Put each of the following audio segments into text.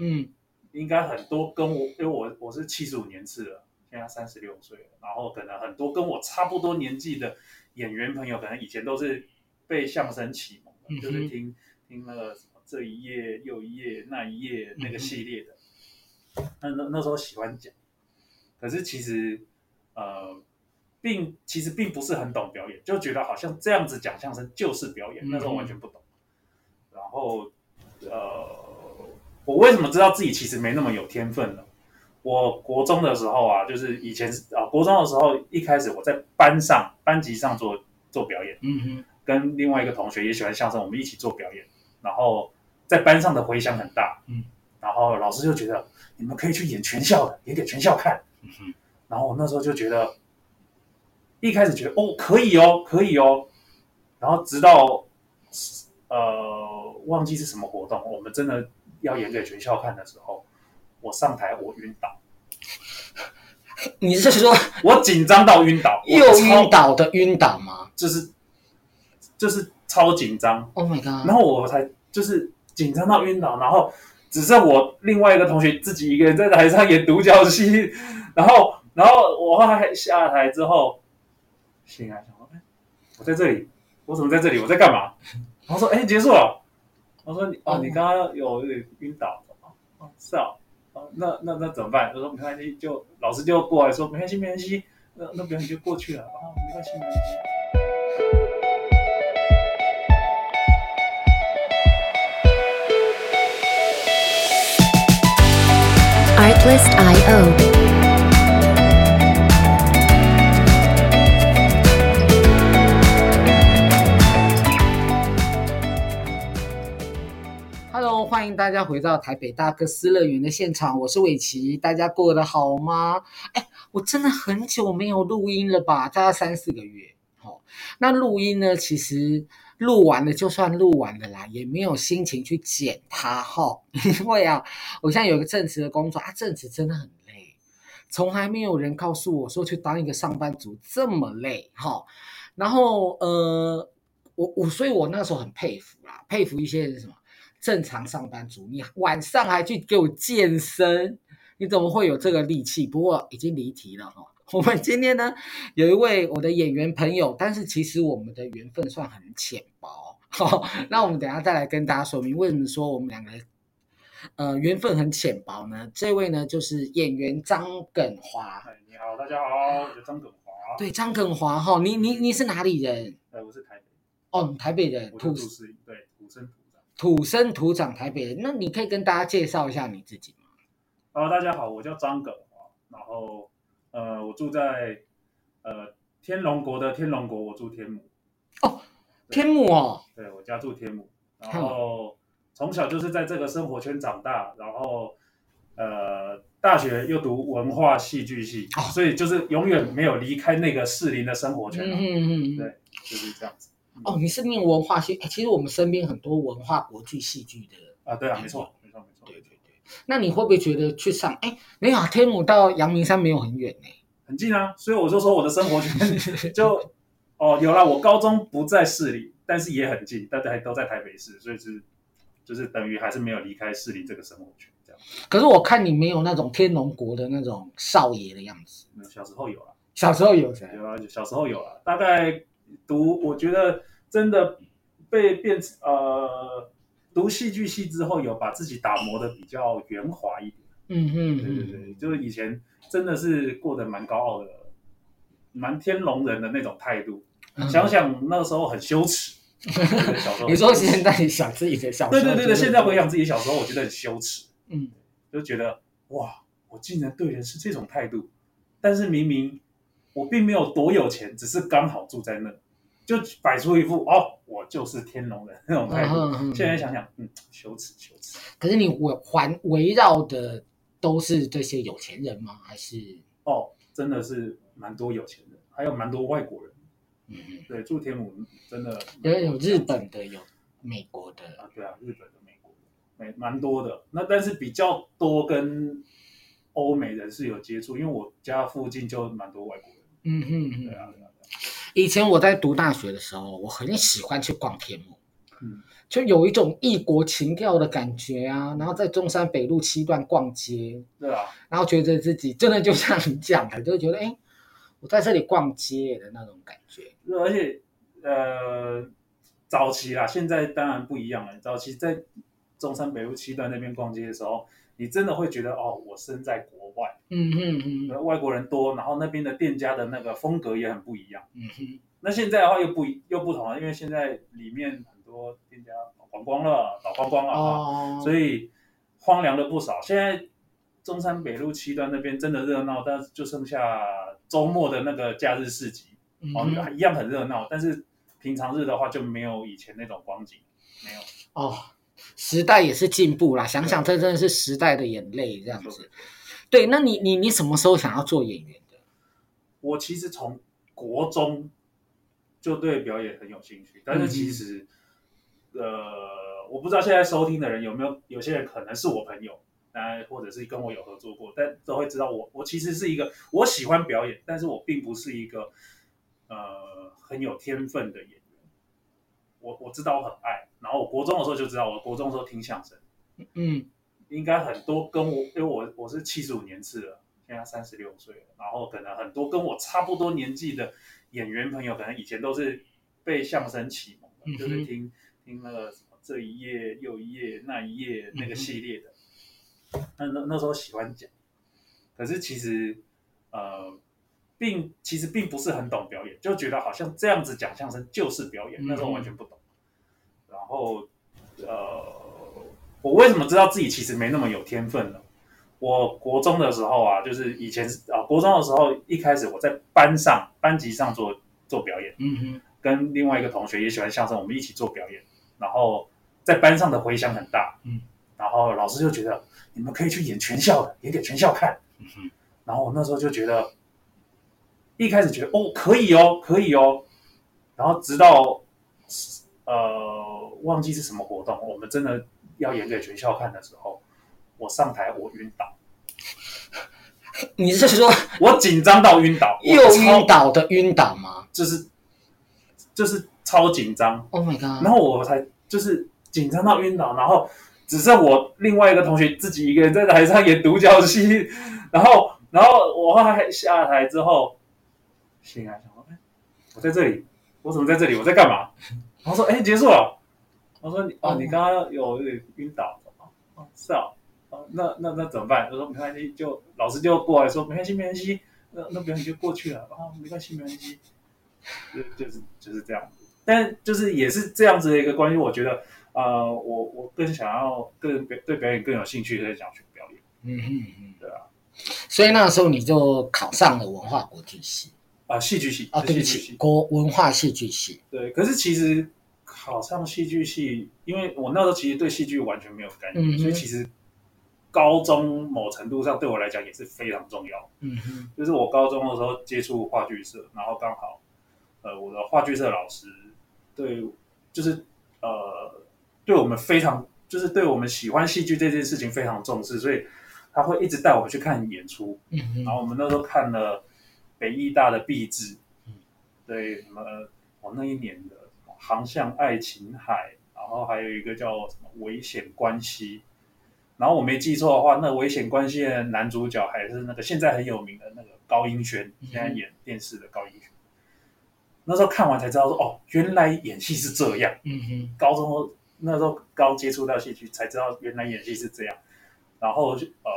嗯，应该很多跟我，因为我我是七十五年次了，现在三十六岁了，然后可能很多跟我差不多年纪的演员朋友，可能以前都是被相声启蒙的，嗯、就是听听那个什么这一页又一页那一页那个系列的，嗯、那那那时候喜欢讲，可是其实呃。并其实并不是很懂表演，就觉得好像这样子讲相声就是表演，嗯、那时候完全不懂。然后，呃，我为什么知道自己其实没那么有天分呢？我国中的时候啊，就是以前啊，国中的时候一开始我在班上班级上做做表演，嗯哼，跟另外一个同学也喜欢相声，我们一起做表演，然后在班上的回响很大，嗯，然后老师就觉得你们可以去演全校的，演给全校看，嗯哼，然后我那时候就觉得。一开始觉得哦可以哦可以哦，然后直到呃忘记是什么活动，我们真的要演给全校看的时候，我上台我晕倒。你是说我紧张到晕倒？又晕倒的晕倒吗？就是就是超紧张。Oh my god！然后我才就是紧张到晕倒，然后只剩我另外一个同学自己一个人在台上演独角戏，然后然后我还下台之后。醒来，想说，哎，我在这里，我怎么在这里？我在干嘛？然后说，哎，结束了。我说你，哦，你刚刚有有点晕倒，哦，是啊，哦，那那那怎么办？他说没关系，就老师就过来说，没关系，没关系，那那表演就过去了，啊，没关系，没关系。Artlist.io 欢迎大家回到台北大哥斯乐园的现场，我是伟奇，大家过得好吗？哎，我真的很久没有录音了吧，大概三四个月。好、哦，那录音呢，其实录完了就算录完了啦，也没有心情去剪它哈、哦。因为啊，我现在有个正职的工作啊，正职真的很累，从来没有人告诉我说去当一个上班族这么累哈、哦。然后呃，我我所以，我那时候很佩服啦，佩服一些人什么。正常上班族，你晚上还去给我健身，你怎么会有这个力气？不过已经离题了哈。我们今天呢，有一位我的演员朋友，但是其实我们的缘分算很浅薄。好，那我们等一下再来跟大家说明为什么说我们两个呃缘分很浅薄呢？这位呢就是演员张耿华。你好，大家好，我是张耿华。对，张耿华哈，你你你是哪里人？呃，我是台北。哦，台北人，土生对土生。土生土长台北人，那你可以跟大家介绍一下你自己吗？呃，大家好，我叫张耿华，然后呃，我住在呃天龙国的天龙国，我住天母。哦，天母哦。对，我家住天母，然后从小就是在这个生活圈长大，然后呃，大学又读文化戏剧系，哦，所以就是永远没有离开那个适龄的生活圈。嗯嗯嗯，对，就是这样子。哦，你是念文化系？其实我们身边很多文化国际戏剧的啊，对啊，没错，没错，没错，对对对。那你会不会觉得去上？哎，没有啊，天母到阳明山没有很远呢，很近啊。所以我就说我的生活圈 就哦，有了。我高中不在市里，但是也很近，大家都在台北市，所以是就是等于还是没有离开市里这个生活圈这样。可是我看你没有那种天龙国的那种少爷的样子。小时候有啊，小时候有谁？有啊，小时候有啊，大概。读我觉得真的被变呃读戏剧系之后，有把自己打磨的比较圆滑一点。嗯嗯，对对对，就是以前真的是过得蛮高傲的，蛮天龙人的那种态度。嗯、想想那时候很羞耻。小时候，你说现在想自己的小时候，对对对对，现在回想自己小时候，我觉得很羞耻。嗯，就觉得哇，我竟然对人是这种态度，但是明明。我并没有多有钱，只是刚好住在那，就摆出一副哦，我就是天龙人那种态度。嗯嗯嗯、现在想想，嗯，羞耻羞耻。可是你围环围绕的都是这些有钱人吗？还是哦，真的是蛮多有钱人，还有蛮多外国人。嗯，对，住天母真的有有日本的，有美国的啊，对啊，日本的、美国的，蛮蛮多的。那但是比较多跟欧美人士有接触，因为我家附近就蛮多外国人。嗯哼哼，以前我在读大学的时候，我很喜欢去逛天母。嗯，就有一种异国情调的感觉啊。然后在中山北路七段逛街，对啊，然后觉得自己真的就像你讲的，就觉得哎，我在这里逛街的那种感觉。而且呃，早期啦，现在当然不一样了。早期在中山北路七段那边逛街的时候，你真的会觉得哦，我身在国外，嗯嗯嗯，外国人多，然后那边的店家的那个风格也很不一样，嗯哼。那现在的话又不又不同了，因为现在里面很多店家倒光光了，倒光光了啊，哦、所以荒凉了不少。现在中山北路七段那边真的热闹，但是就剩下周末的那个假日市集，嗯、哼哦，一样很热闹。但是平常日的话就没有以前那种光景，没有。哦，时代也是进步啦，想想这真的是时代的眼泪，这样子。对，那你你你什么时候想要做演员的？我其实从国中。就对表演很有兴趣，但是其实，嗯、呃，我不知道现在收听的人有没有，有些人可能是我朋友，那，或者是跟我有合作过，但都会知道我，我其实是一个我喜欢表演，但是我并不是一个呃很有天分的演员。我我知道我很爱，然后我国中的时候就知道，我国中的时候听相声，嗯，应该很多跟我，因为我我是七十五年次了，现在三十六岁了，然后可能很多跟我差不多年纪的。演员朋友可能以前都是被相声启蒙的，嗯、就是听听那个什么这一页又一页那一页那个系列的，嗯、那那那时候喜欢讲，可是其实呃，并其实并不是很懂表演，就觉得好像这样子讲相声就是表演，那时候完全不懂。然后呃，我为什么知道自己其实没那么有天分呢？我国中的时候啊，就是以前啊，国中的时候一开始我在班上班级上做做表演，嗯哼，跟另外一个同学也喜欢相声，我们一起做表演，然后在班上的回响很大，嗯，然后老师就觉得你们可以去演全校的，演给全校看，嗯哼，然后我那时候就觉得，一开始觉得哦可以哦可以哦，然后直到呃忘记是什么活动，我们真的要演给全校看的时候。我上台，我晕倒。你是说 我紧张到晕倒？又晕倒的晕倒吗？就是就是超紧张。Oh my god！然后我才就是紧张到晕倒，然后只剩我另外一个同学自己一个人在台上演独角戏。然后，然后我后来下台之后，醒来想说：“哎，我在这里，我怎么在这里？我在干嘛？”然后说：“哎，结束了。”我说：“哦，你刚刚有点晕倒。”哦，是啊。那那那怎么办？他说没关系，就老师就过来说没关系，没关系。那那表演就过去了啊，没关系，没关系。就就是就是这样子，但就是也是这样子的一个关系。我觉得，呃，我我更想要更对表演更有兴趣的想去表演。嗯哼嗯嗯，对啊。所以那时候你就考上了文化国际系啊，戏剧系啊，对不起，国文化戏剧系。对，可是其实考上戏剧系，因为我那时候其实对戏剧完全没有概念，嗯、所以其实。高中某程度上对我来讲也是非常重要。嗯哼，就是我高中的时候接触话剧社，然后刚好，呃，我的话剧社老师对，就是呃，对我们非常，就是对我们喜欢戏剧这件事情非常重视，所以他会一直带我们去看演出。嗯哼，然后我们那时候看了北艺大的毕制，嗯，对什么，我那一年的《航向爱琴海》，然后还有一个叫什么《危险关系》。然后我没记错的话，那危险关系的男主角还是那个现在很有名的那个高英轩，现在演电视的高英轩。嗯、那时候看完才知道说，哦，原来演戏是这样。嗯哼，高中那时候刚接触到戏剧，才知道原来演戏是这样。然后呃，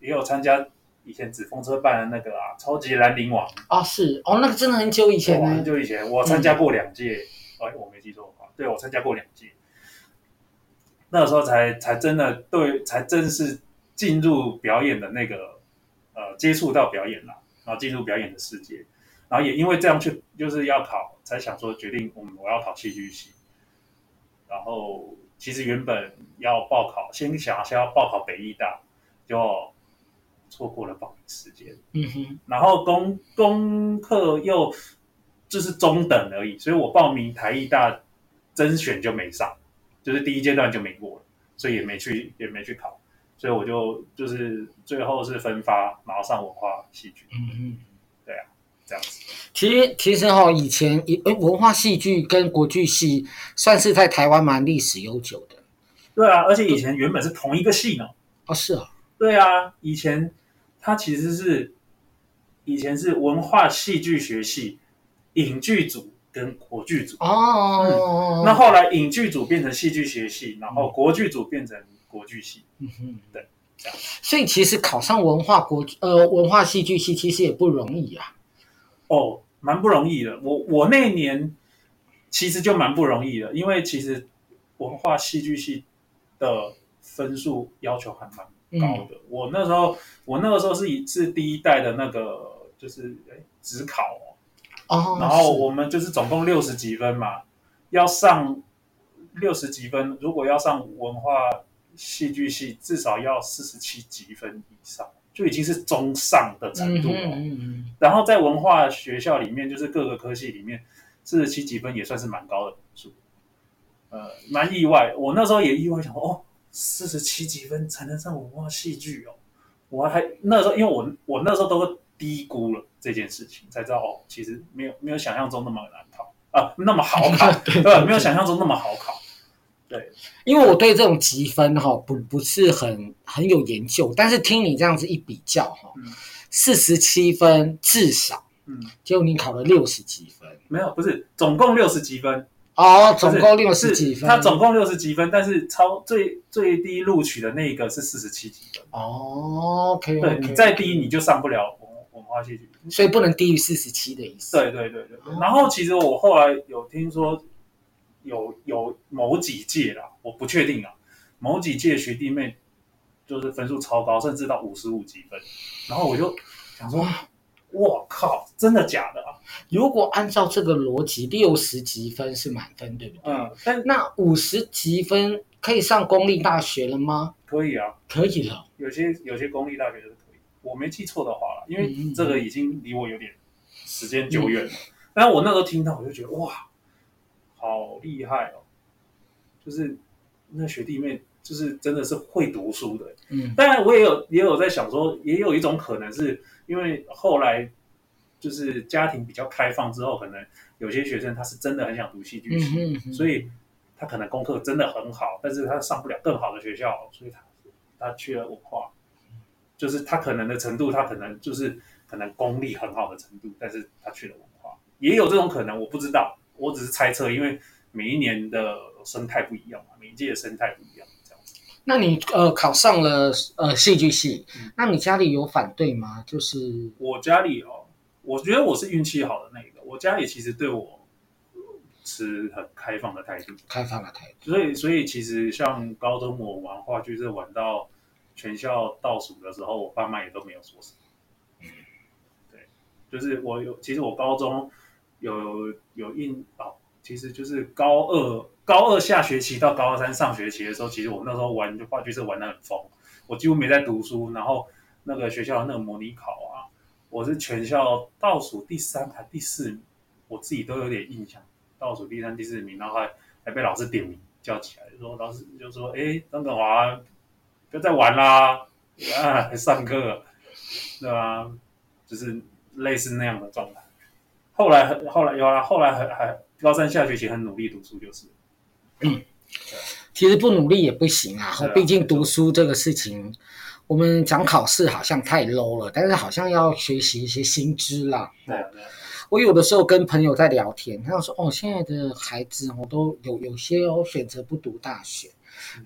也有参加以前纸风车办的那个啊，超级兰陵王。啊，是哦，那个真的很久以前，很久以前，我参加过两届。哎、嗯，我没记错的话，对，我参加过两届。那个时候才才真的对，才正式进入表演的那个呃，接触到表演啦，然后进入表演的世界，然后也因为这样去就是要考，才想说决定我们我要考戏剧系，然后其实原本要报考，先想先要报考北艺大，就错过了报名时间，嗯哼，然后功功课又就是中等而已，所以我报名台艺大甄选就没上。就是第一阶段就没过了，所以也没去也没去考，所以我就就是最后是分发，然后上文化戏剧。嗯嗯，对啊。这样子。其实其实哈，以前文化戏剧跟国剧系算是在台湾蛮历史悠久的。对啊，而且以前原本是同一个系呢。哦，是啊。对啊，以前它其实是以前是文化戏剧学系影剧组跟国剧组哦、嗯。那后来影剧组变成戏剧学系，然后国剧组变成国剧系。嗯哼，对。所以其实考上文化国呃文化戏剧系其实也不容易啊。哦。蛮不容易的，我我那年其实就蛮不容易的，因为其实文化戏剧系的分数要求还蛮高的。嗯、我那时候我那个时候是一是第一代的那个就是哎指考哦，然后我们就是总共六十几分嘛，要上六十几分，如果要上文化戏剧系，至少要四十七级分以上。就已经是中上的程度了，嗯嗯嗯，然后在文化学校里面，就是各个科系里面，四十七级分也算是蛮高的分数，呃，蛮意外。我那时候也意外想说，哦，四十七级分才能上文化戏剧哦，我还那时候，因为我我那时候都低估了这件事情，才知道哦，其实没有没有想象中那么难考。啊，那么好考，对，对，对，没有想象中那么好考。对，因为我对这种积分哈不不是很很有研究，但是听你这样子一比较哈，四十七分至少，嗯，结果你考了六十几分，没有，不是总共六十几分。哦，总共六十几分，他总共六十几分，但是超最最低录取的那一个是四十七哦 okay 对你再低你就上不了所以不能低于四十七的意思。对对对对，然后其实我后来有听说。有有某几届啦，我不确定啊。某几届学弟妹就是分数超高，甚至到五十五级分。然后我就想说，我靠，真的假的啊？如果按照这个逻辑，六十级分是满分，对不对？嗯。但那五十级分可以上公立大学了吗？可以啊，可以了。有些有些公立大学我没记错的话了，因为这个已经离我有点时间久远了。嗯。但我那时候听到，我就觉得哇。好厉害哦！就是那学弟妹，就是真的是会读书的。嗯，当然我也有也有在想说，也有一种可能是因为后来就是家庭比较开放之后，可能有些学生他是真的很想读戏剧系，嗯，所以他可能功课真的很好，但是他上不了更好的学校，所以他他去了文化，就是他可能的程度，他可能就是可能功力很好的程度，但是他去了文化，也有这种可能，我不知道。我只是猜测，因为每一年的生态不一样嘛，每一届的生态不一样，这样子。那你呃考上了呃戏剧系，嗯，那你家里有反对吗？就是我家里哦，我觉得我是运气好的那个，我家里其实对我持很开放的态度，开放的态度。所以所以其实像高中我玩话剧是玩到全校倒数的时候，我爸妈也都没有说什么。对，就是我有，其实我高中。有有印哦，其实就是高二高二下学期到高三上学期的时候，其实我那时候玩就话剧社玩得很疯，我几乎没在读书。然后那个学校那个模拟考啊，我是全校倒数第三还第四名，我自己都有点印象，倒数第三第四名，然后还还被老师点名叫起来，说老师就说：“哎，张耿华，不要再玩啦，啊，还上课，对吧？”就是类似那样的状态。后来很后来有啊，后来还还高三下学期很努力读书，就是。嗯，其实不努力也不行啊，毕竟读书这个事情，我们讲考试好像太 low 了，但是好像要学习一些新知啦。对对。我有的时候跟朋友在聊天，他说：“哦，现在的孩子我，都有有些哦选择不读大学。”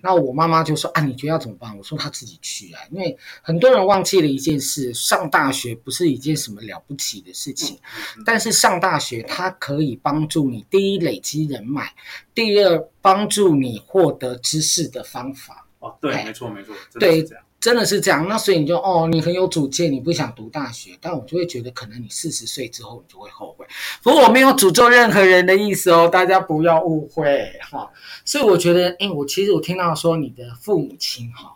那我妈妈就说啊，你觉得要怎么办？我说她自己去啊，因为很多人忘记了一件事，上大学不是一件什么了不起的事情，但是上大学它可以帮助你第一累积人脉，第二帮助你获得知识的方法。哦，对，没错没错，对。真的是这样，那所以你就哦，你很有主见，你不想读大学，但我就会觉得，可能你四十岁之后你就会后悔。不过我没有诅咒任何人的意思哦，大家不要误会哈。所以我觉得，诶，我其实我听到说你的父母亲哈，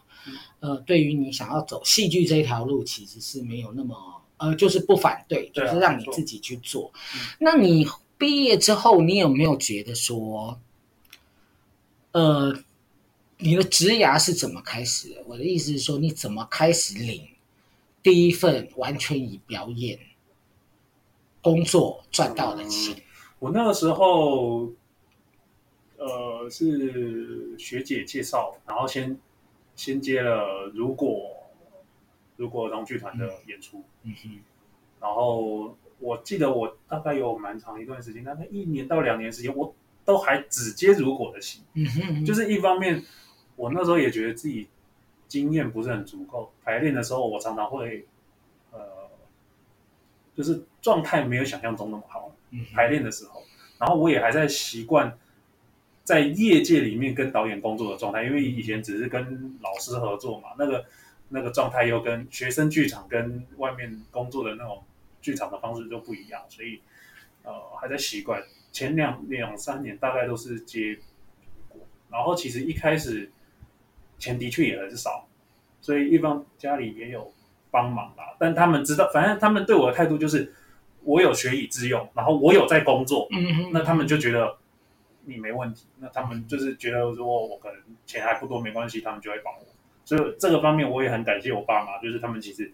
呃，对于你想要走戏剧这条路，其实是没有那么呃，就是不反对，就是让你自己去做。那你毕业之后，你有没有觉得说，呃？你的职涯是怎么开始的？我的意思是说，你怎么开始领第一份完全以表演工作赚到的钱？嗯、我那个时候，呃，是学姐介绍，然后先先接了如果如果儿童剧团的演出，嗯哼，然后我记得我大概有蛮长一段时间，大概一年到两年时间，我都还只接如果的戏，嗯哼，就是一方面，我那时候也觉得自己经验不是很足够，排练的时候我常常会。呃就是状态没有想象中那么好，排练的时候，然后我也还在习惯在业界里面跟导演工作的状态，因为以前只是跟老师合作嘛，那个那个状态又跟学生剧场跟外面工作的那种剧场的方式就不一样，所以呃还在习惯。前两两三年大概都是接，然后其实一开始钱的确也很少，所以一方家里也有。帮忙啦，但他们知道，反正他们对我的态度就是，我有学以致用，然后我有在工作，那他们就觉得你没问题，那他们就是觉得说我可能钱还不多，没关系，他们就会帮我。所以这个方面我也很感谢我爸妈，就是他们其实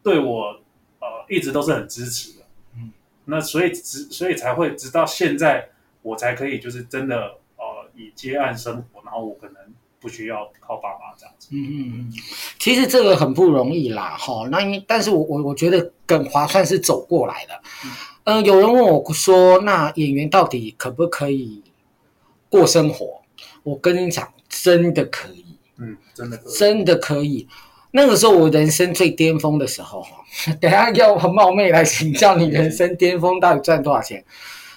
对我呃一直都是很支持的，嗯，那所以直所以才会直到现在我才可以就是真的呃以接案生活，然后我可能。不需要靠爸妈这样子。嗯嗯嗯，其实这个很不容易啦，哈。那因但是我我我觉得耿华算是走过来的。嗯、呃，有人问我说，那演员到底可不可以过生活？我跟你讲，真的可以。嗯，真的可以。真的可以。那个时候我人生最巅峰的时候，等下要很冒昧来请教你，人生巅峰到底赚多少钱？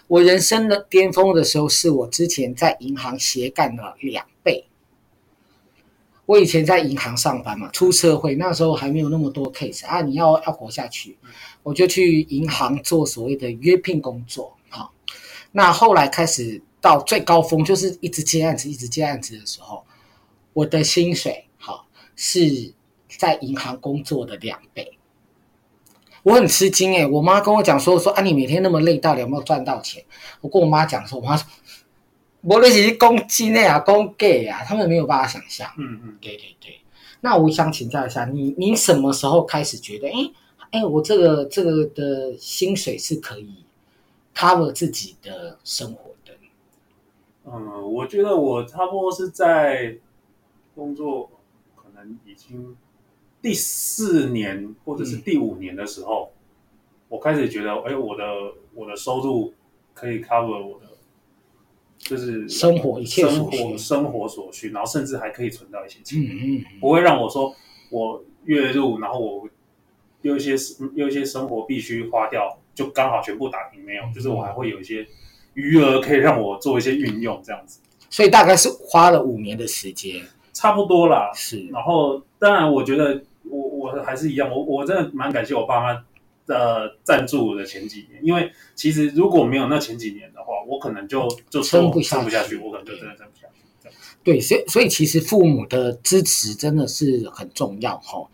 我人生的巅峰的时候，是我之前在银行斜杠了两倍。我以前在银行上班嘛，出社会那时候还没有那么多 case 啊，你要要活下去，我就去银行做所谓的约聘工作。好，那后来开始到最高峰，就是一直接案子，一直接案子的时候，我的薪水好是在银行工作的两倍，我很吃惊诶，我妈跟我讲说说啊，你每天那么累，到底有没有赚到钱？我跟我妈讲说，我妈说。我那是公鸡啊，公 gay 啊，他们没有办法想象。嗯嗯，对对对。那我想请教一下你，你什么时候开始觉得，哎哎，我这个这个的薪水是可以 cover 自己的生活的？嗯，我觉得我差不多是在工作可能已经第四年或者是第五年的时候，嗯、我开始觉得，哎，我的我的收入可以 cover 我的。就是生活一切生活生活所需，然后甚至还可以存到一些钱，嗯嗯，不会让我说我月入，然后我有一些有一些生活必须花掉，就刚好全部打平没有，就是我还会有一些余额可以让我做一些运用这样子。所以大概是花了五年的时间，差不多啦。是，然后当然我觉得我我还是一样，我我真的蛮感谢我爸妈。的赞助的前几年，因为其实如果没有那前几年的话，我可能就就撑不撑不下去，我可能就真的撑不下去。对，所以所以其实父母的支持真的是很重要哈。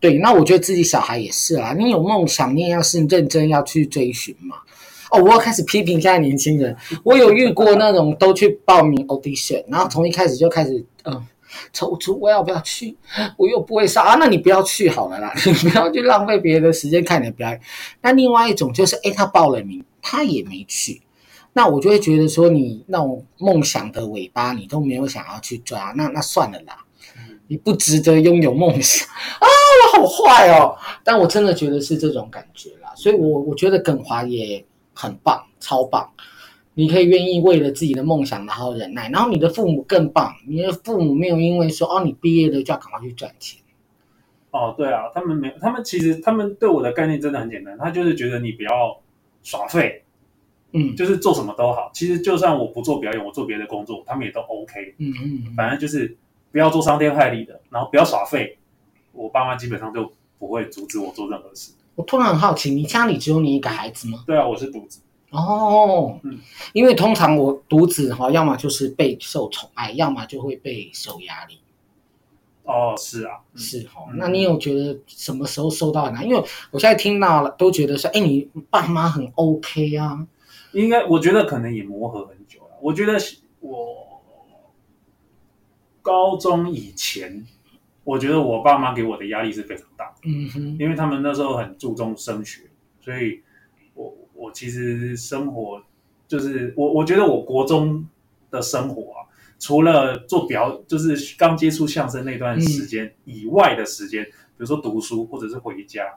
对，那我觉得自己小孩也是啦，你有梦想，你也要是认真要去追寻嘛。哦，我要开始批评现在年轻人，我有遇过那种都去报名 audition，然后从一开始就开始嗯。踌躇，我要不要去？我又不会杀啊，那你不要去好了啦，你不要去浪费别人的时间看你的表演。那另外一种就是，诶，他报了名，他也没去，那我就会觉得说，你那种梦想的尾巴，你都没有想要去抓，那那算了啦，你不值得拥有梦想 啊！我好坏哦，但我真的觉得是这种感觉啦，所以我我觉得耿华也很棒，超棒。你可以愿意为了自己的梦想然后忍耐，然后你的父母更棒，你的父母没有因为说哦，你毕业了就要赶快去赚钱。哦，对啊，他们没有，他们其实他们对我的概念真的很简单，他就是觉得你不要耍废，嗯，就是做什么都好。其实就算我不做表演，我做别的工作，他们也都 OK。嗯嗯，嗯，反正就是不要做伤天害理的，然后不要耍废。我爸妈基本上就不会阻止我做任何事。我突然很好奇，你家里只有你一个孩子吗？对啊，我是独子。哦，嗯，因为通常我独子哈，要么就是备受宠爱，要么就会备受压力。哦，是啊，是哈。那你有觉得什么时候受到难？因为我现在听到了，都觉得说，哎，你爸妈很 OK 啊。应该，我觉得可能也磨合很久了。我觉得我高中以前，我觉得我爸妈给我的压力是非常大。嗯哼，因为他们那时候很注重升学，所以我。我其实生活就是我我觉得我国中的生活啊，除了做表就是刚接触相声那段时间以外的时间，嗯、比如说读书或者是回家，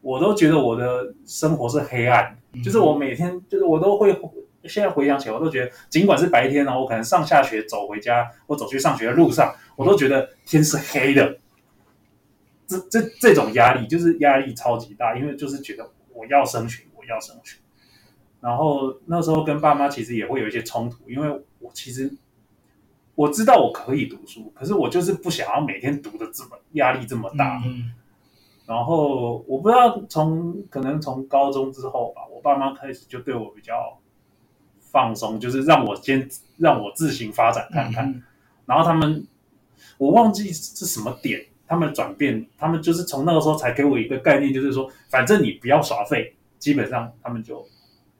我都觉得我的生活是黑暗，嗯、就是我每天就是我都会现在回想起来，我都觉得尽管是白天呢，我可能上下学走回家或走去上学的路上，我都觉得天是黑的。这这这种压力就是压力超级大，因为就是觉得我要升学，我要升学。然后那时候跟爸妈其实也会有一些冲突，因为我其实我知道我可以读书，可是我就是不想要每天读的这么压力这么大。嗯。然后我不知道从可能从高中之后吧，我爸妈开始就对我比较放松，就是让我先让我自行发展看看。嗯。然后他们我忘记是什么点。他们转变，他们就是从那个时候才给我一个概念，就是说，反正你不要耍废，基本上他们就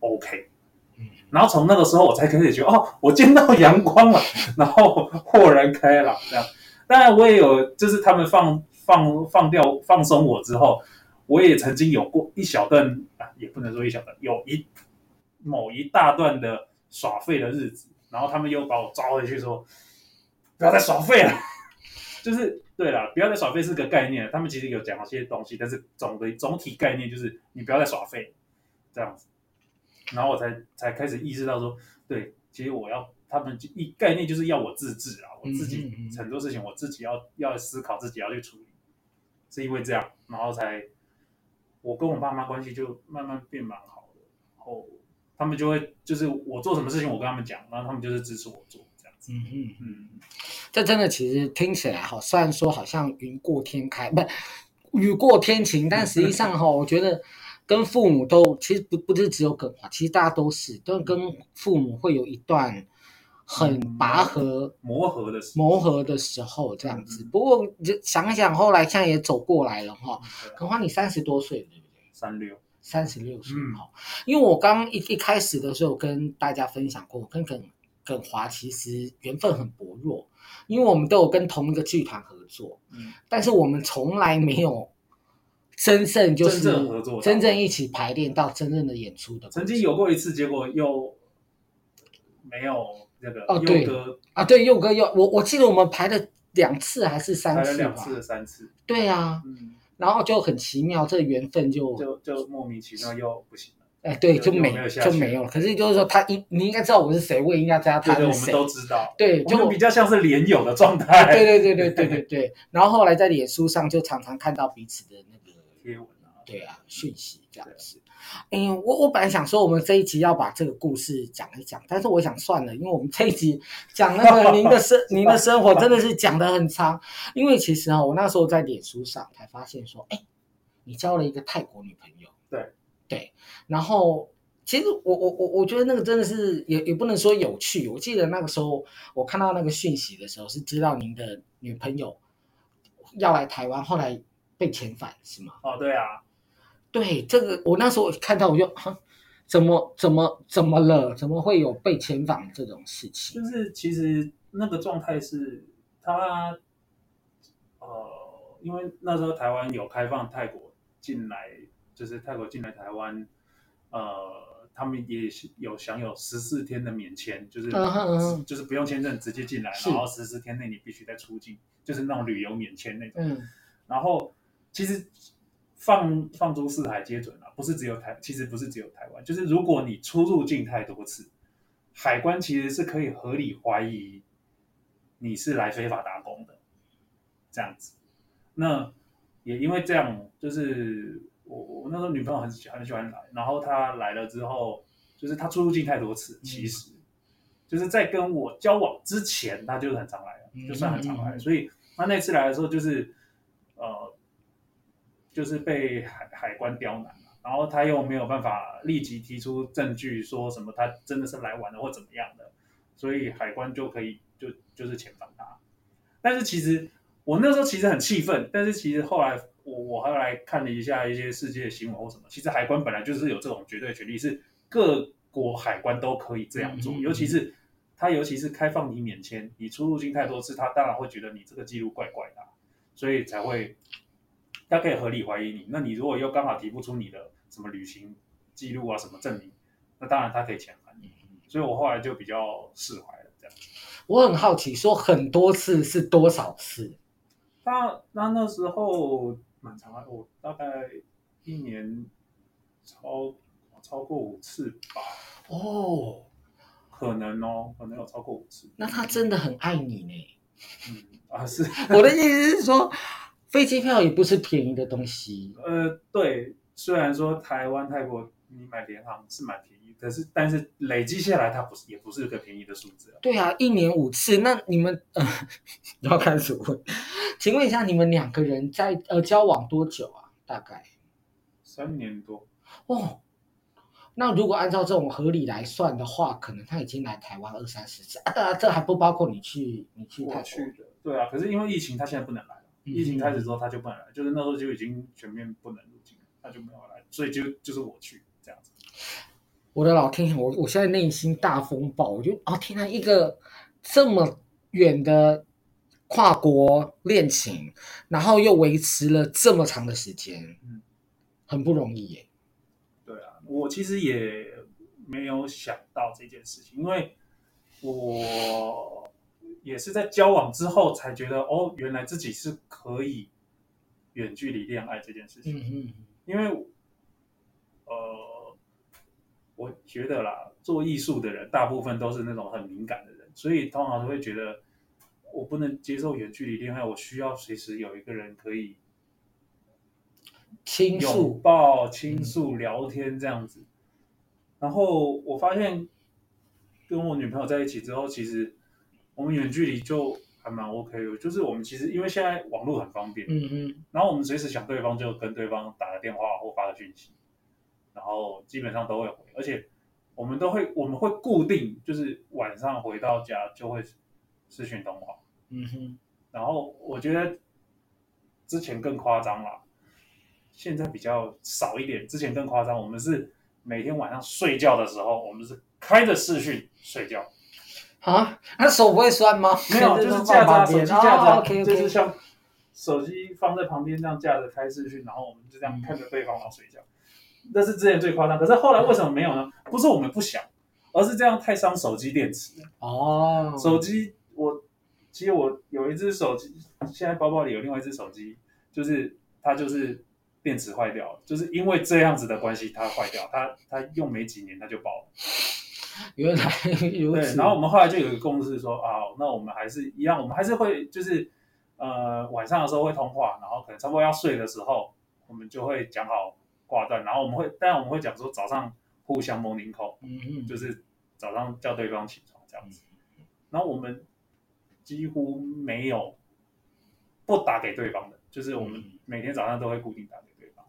OK。嗯，然后从那个时候我才开始觉得，哦，我见到阳光了，然后豁然开朗这样。当然，我也有，就是他们放放放掉放松我之后，我也曾经有过一小段啊，也不能说一小段，有一某一大段的耍废的日子，然后他们又把我抓回去说，不要再耍废了，就是。对啦，不要再耍废是个概念。他们其实有讲一些东西，但是总的总体概念就是你不要再耍废，这样子。然后我才才开始意识到说，对，其实我要他们一概念就是要我自制啊，我自己很多事情我自己要要思考，自己要去处理，是因为这样，然后才我跟我爸妈关系就慢慢变蛮好的。然后他们就会就是我做什么事情，我跟他们讲，然后他们就是支持我做子。嗯嗯嗯。这真的其实听起来哈，虽然说好像云过天开，不雨过天晴，但实际上哈，我觉得跟父母都其实不不是只有耿华，其实大家都是都跟父母会有一段很拔河、磨合的磨合的时候这样子。不过就想想后来现在也走过来了哈，耿华你三十多岁对不对？三六三十六岁哈，因为我刚刚一一开始的时候跟大家分享过，跟耿耿华其实缘分很薄弱。因为我们都有跟同一个剧团合作，嗯，但是我们从来没有真正就是真正合作，真正一起排练到真正的演出的。曾经有过一次，结果又没有那个哦，对啊，对，佑哥又我我记得我们排了两次还是三次吧，两次三次，对啊，嗯，然后就很奇妙，这个缘分就就就莫名其妙又不行。哎，对，就没就没有了。可是就是说，他应你应该知道我是谁，我也应该知道他是谁。对，我们都知道。对，就比较像是连友的状态。对对对对对对对。然后后来在脸书上就常常看到彼此的那个贴文啊，对啊，讯息这样子。哎，我我本来想说，我们这一集要把这个故事讲一讲，但是我想算了，因为我们这一集讲那个您的生 您的生活真的是讲的很长。因为其实啊，我那时候在脸书上才发现说，哎，你交了一个泰国女朋友。对。然后其实我我我我觉得那个真的是也也不能说有趣。我记得那个时候我看到那个讯息的时候，是知道您的女朋友要来台湾，后来被遣返是吗？哦，对啊，对这个我那时候看到我就怎么怎么怎么了？怎么会有被遣返这种事情？就是其实那个状态是他呃，因为那时候台湾有开放泰国进来。就是泰国进来台湾，呃，他们也有享有十四天的免签，就是、uh. 就是不用签证直接进来，是然后十四天内你必须再出境，就是那种旅游免签那种。嗯、然后其实放放诸四海皆准啊，不是只有台，其实不是只有台湾，就是如果你出入境太多次，海关其实是可以合理怀疑你是来非法打工的，这样子。那也因为这样，就是。我我那时候女朋友很喜很喜欢来，然后她来了之后，就是她出入境太多次，其实、嗯、就是在跟我交往之前，她就是很常来的，就算很常来。嗯、所以她那次来的时候，就是呃，就是被海海关刁难了，然后他又没有办法立即提出证据，说什么他真的是来玩的或怎么样的，所以海关就可以就就是遣返他。但是其实我那时候其实很气愤，但是其实后来。我我后来看了一下一些世界新闻或什么，其实海关本来就是有这种绝对权利，是各国海关都可以这样做。尤其是他，尤其是开放你免签，你出入境太多次，他当然会觉得你这个记录怪怪的，所以才会他可以合理怀疑你。那你如果又刚好提不出你的什么旅行记录啊什么证明，那当然他可以遣返你。所以我后来就比较释怀了，这样。我很好奇，说很多次是多少次？那那那时候蛮长的，我大概一年超超过五次吧。哦，可能哦，可能有超过五次。那他真的很爱你呢。嗯啊，是。我的意思是说，飞机票也不是便宜的东西。呃，对，虽然说台湾、泰国你买联航是蛮便宜，可是但是累积下来，它不是也不是个便宜的数字啊。对啊，一年五次，那你们呃，要开始问，请问一下，你们两个人在呃交往多久啊？大概三年多。哦。那如果按照这种合理来算的话，可能他已经来台湾二三十次啊！当然，这还不包括你去你去他去的。对啊，可是因为疫情，他现在不能来了。嗯、疫情开始之后，他就不能来，就是那时候就已经全面不能入境了，他就没有来，所以就就是我去。我的老天爷，我我现在内心大风暴，我就哦天哪，一个这么远的跨国恋情，然后又维持了这么长的时间，嗯，很不容易耶。对啊我其实也没有想到这件事情，因为我也是在交往之后才觉得，哦，原来自己是可以远距离恋爱这件事情。嗯哼。因为，呃，我觉得啦，做艺术的人大部分都是那种很敏感的人，所以通常都会觉得，我不能接受远距离恋爱，我需要随时有一个人可以。倾诉、拥抱、倾诉、聊天这样子，然后我发现跟我女朋友在一起之后，其实我们远距离就还蛮 OK 的。就是我们其实因为现在网络很方便，嗯嗯，然后我们随时想对方就跟对方打个电话或发个讯息，然后基本上都会回，而且我们都会我们会固定就是晚上回到家就会视讯通话，嗯哼，然后我觉得之前更夸张了。现在比较少一点，之前更夸张。我们是每天晚上睡觉的时候，我们是开着视讯睡觉。啊？那手不会酸吗？没有，就是架着手机架着，oh, okay, okay. 就是像手机放在旁边这样架着开视讯，然后我们就这样看着对方然后睡觉。这是之前最夸张。可是后来为什么没有呢？不是我们不想，而是这样太伤手机电池。哦。Oh. 手机，我其实我有一只手机，现在包包里有另外一只手机，就是它就是。电池坏掉了，就是因为这样子的关系，它坏掉，它它用没几年它就爆了。原来有对，然后我们后来就有一个共识说啊，那我们还是一样，我们还是会就是呃晚上的时候会通话，然后可能差不多要睡的时候，我们就会讲好挂断，然后我们会，当然我们会讲说早上互相 morning call，嗯嗯，就是早上叫对方起床这样子，然后我们几乎没有不打给对方的，就是我们每天早上都会固定打给对方。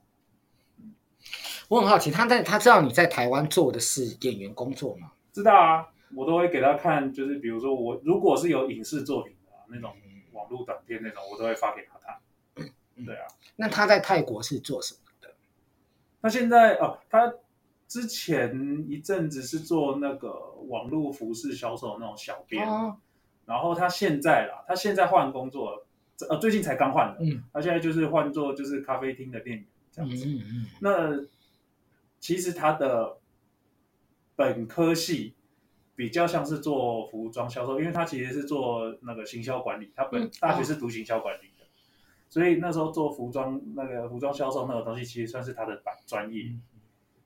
我很好奇，他在他知道你在台湾做的是演员工作吗？知道啊，我都会给他看，就是比如说我如果是有影视作品的那种网络短片那种，我都会发给他看。嗯、对啊，那他在泰国是做什么的？他现在哦，他之前一阵子是做那个网络服饰销售那种小编，哦、然后他现在啦，他现在换工作了，呃，最近才刚换的。嗯，他现在就是换做就是咖啡厅的店员这样子。嗯嗯，嗯那。其实他的本科系比较像是做服装销售，因为他其实是做那个行销管理，他本大学是读行销管理的，所以那时候做服装那个服装销售那个东西，其实算是他的本专业。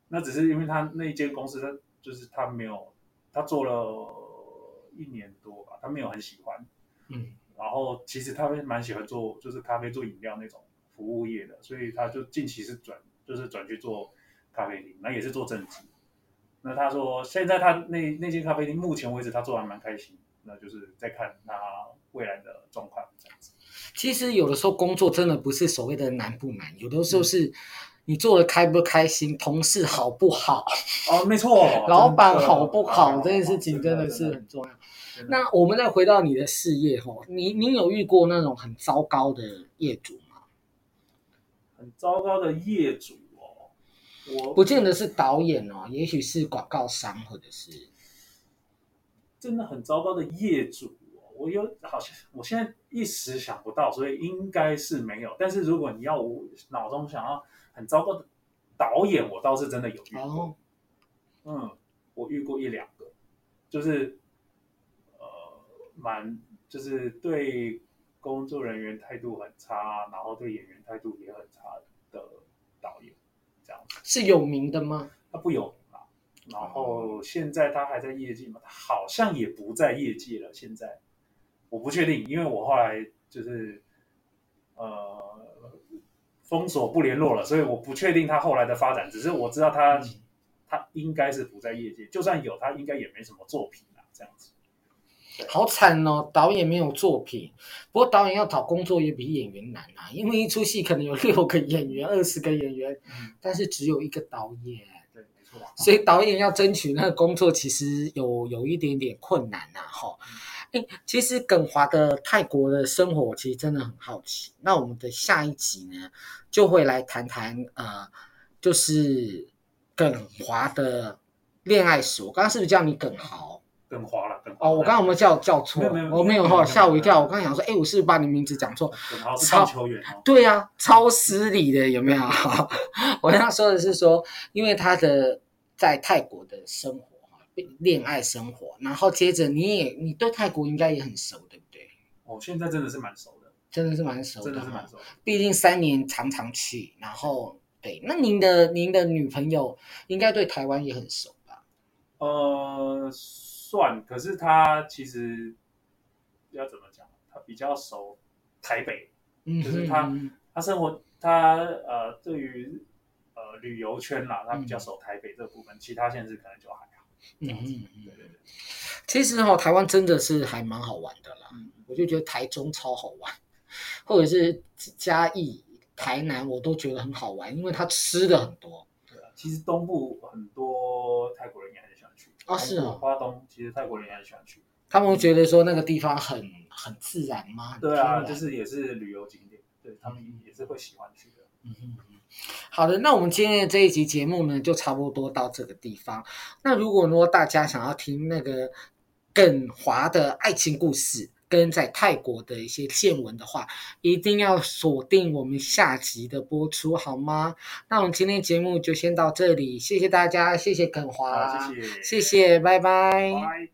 那只是因为他那一间公司，他就是他没有，他做了一年多吧，他没有很喜欢。嗯，然后其实他会蛮喜欢做，就是咖啡做饮料那种服务业的，所以他就近期是转，就是转去做。咖啡厅，那也是做正职。那他说，现在他那那间咖啡厅，目前为止他做还蛮开心。那就是在看他未来的状况这样子。其实有的时候工作真的不是所谓的难不难，有的时候是你做的开不开心，同事好不好。哦，没错，老板好不好，这件事情真的是很重要。那我们再回到你的事业哈，你你有遇过那种很糟糕的业主吗？很糟糕的业主哦。我不见得是导演哦，也许是广告商，或者是真的很糟糕的业主。哦我有好像我现在一时想不到，所以应该是没有。但是如果你要我脑中想要很糟糕的导演我倒是真的有遇过，哦、嗯，我遇过一两个，就是呃，蛮就是对工作人员态度很差，然后对演员态度也很差的导演，这样子是有名的吗？他不有名啊，然后现在他还在业界吗？他好像也不在业界了，现在我不确定，因为我后来就是呃。封锁不联络了，所以我不确定他后来的发展。只是我知道他，嗯、他应该是不在业界，就算有，他应该也没什么作品啊，这样子。好惨哦，导演没有作品。不过导演要找工作也比演员难啊，因为一出戏可能有六个演员、二十个演员，嗯、但是只有一个导演。对，没错。所以导演要争取那个工作，其实有有一点点困难呐，哈。哎，其实耿华的泰国的生活，我其实真的很好奇。那我们的下一集呢，就会来谈谈呃，就是耿华的恋爱史。我刚刚是不是叫你耿豪？耿华了，哦，我刚刚有没有叫叫错？我没有哈，吓我一跳。我刚刚想说，哎，我是不是把你名字讲错？耿豪是棒球员哦。对呀，超失礼的，有没有？我刚刚说的是说，因为他的在泰国的生活。恋爱生活，然后接着你也你对泰国应该也很熟，对不对？哦，现在真的是蛮熟的，真的是蛮熟的，真的是蛮熟的。毕竟三年常常去，然后对，那您的您的女朋友应该对台湾也很熟吧？呃，算，可是她其实要怎么讲？她比较熟台北，嗯、就是她她生活她呃对于呃旅游圈啦，她比较熟台北这部分，嗯、其他县市可能就还。嗯嗯嗯，对对对，其实哈，台湾真的是还蛮好玩的啦。嗯，我就觉得台中超好玩，或者是嘉义、台南，我都觉得很好玩，因为它吃的很多。对啊，其实东部很多泰国人也很喜欢去。哦，是啊，花东其实泰国人也很喜欢去。他们会觉得说那个地方很很自然吗？对啊，就是也是旅游景点，对他们也是会喜欢去的。嗯哼。好的，那我们今天的这一集节目呢，就差不多到这个地方。那如果说大家想要听那个耿华的爱情故事，跟在泰国的一些见闻的话，一定要锁定我们下集的播出，好吗？那我们今天节目就先到这里，谢谢大家，谢谢耿华，谢谢，谢谢，拜拜。拜拜。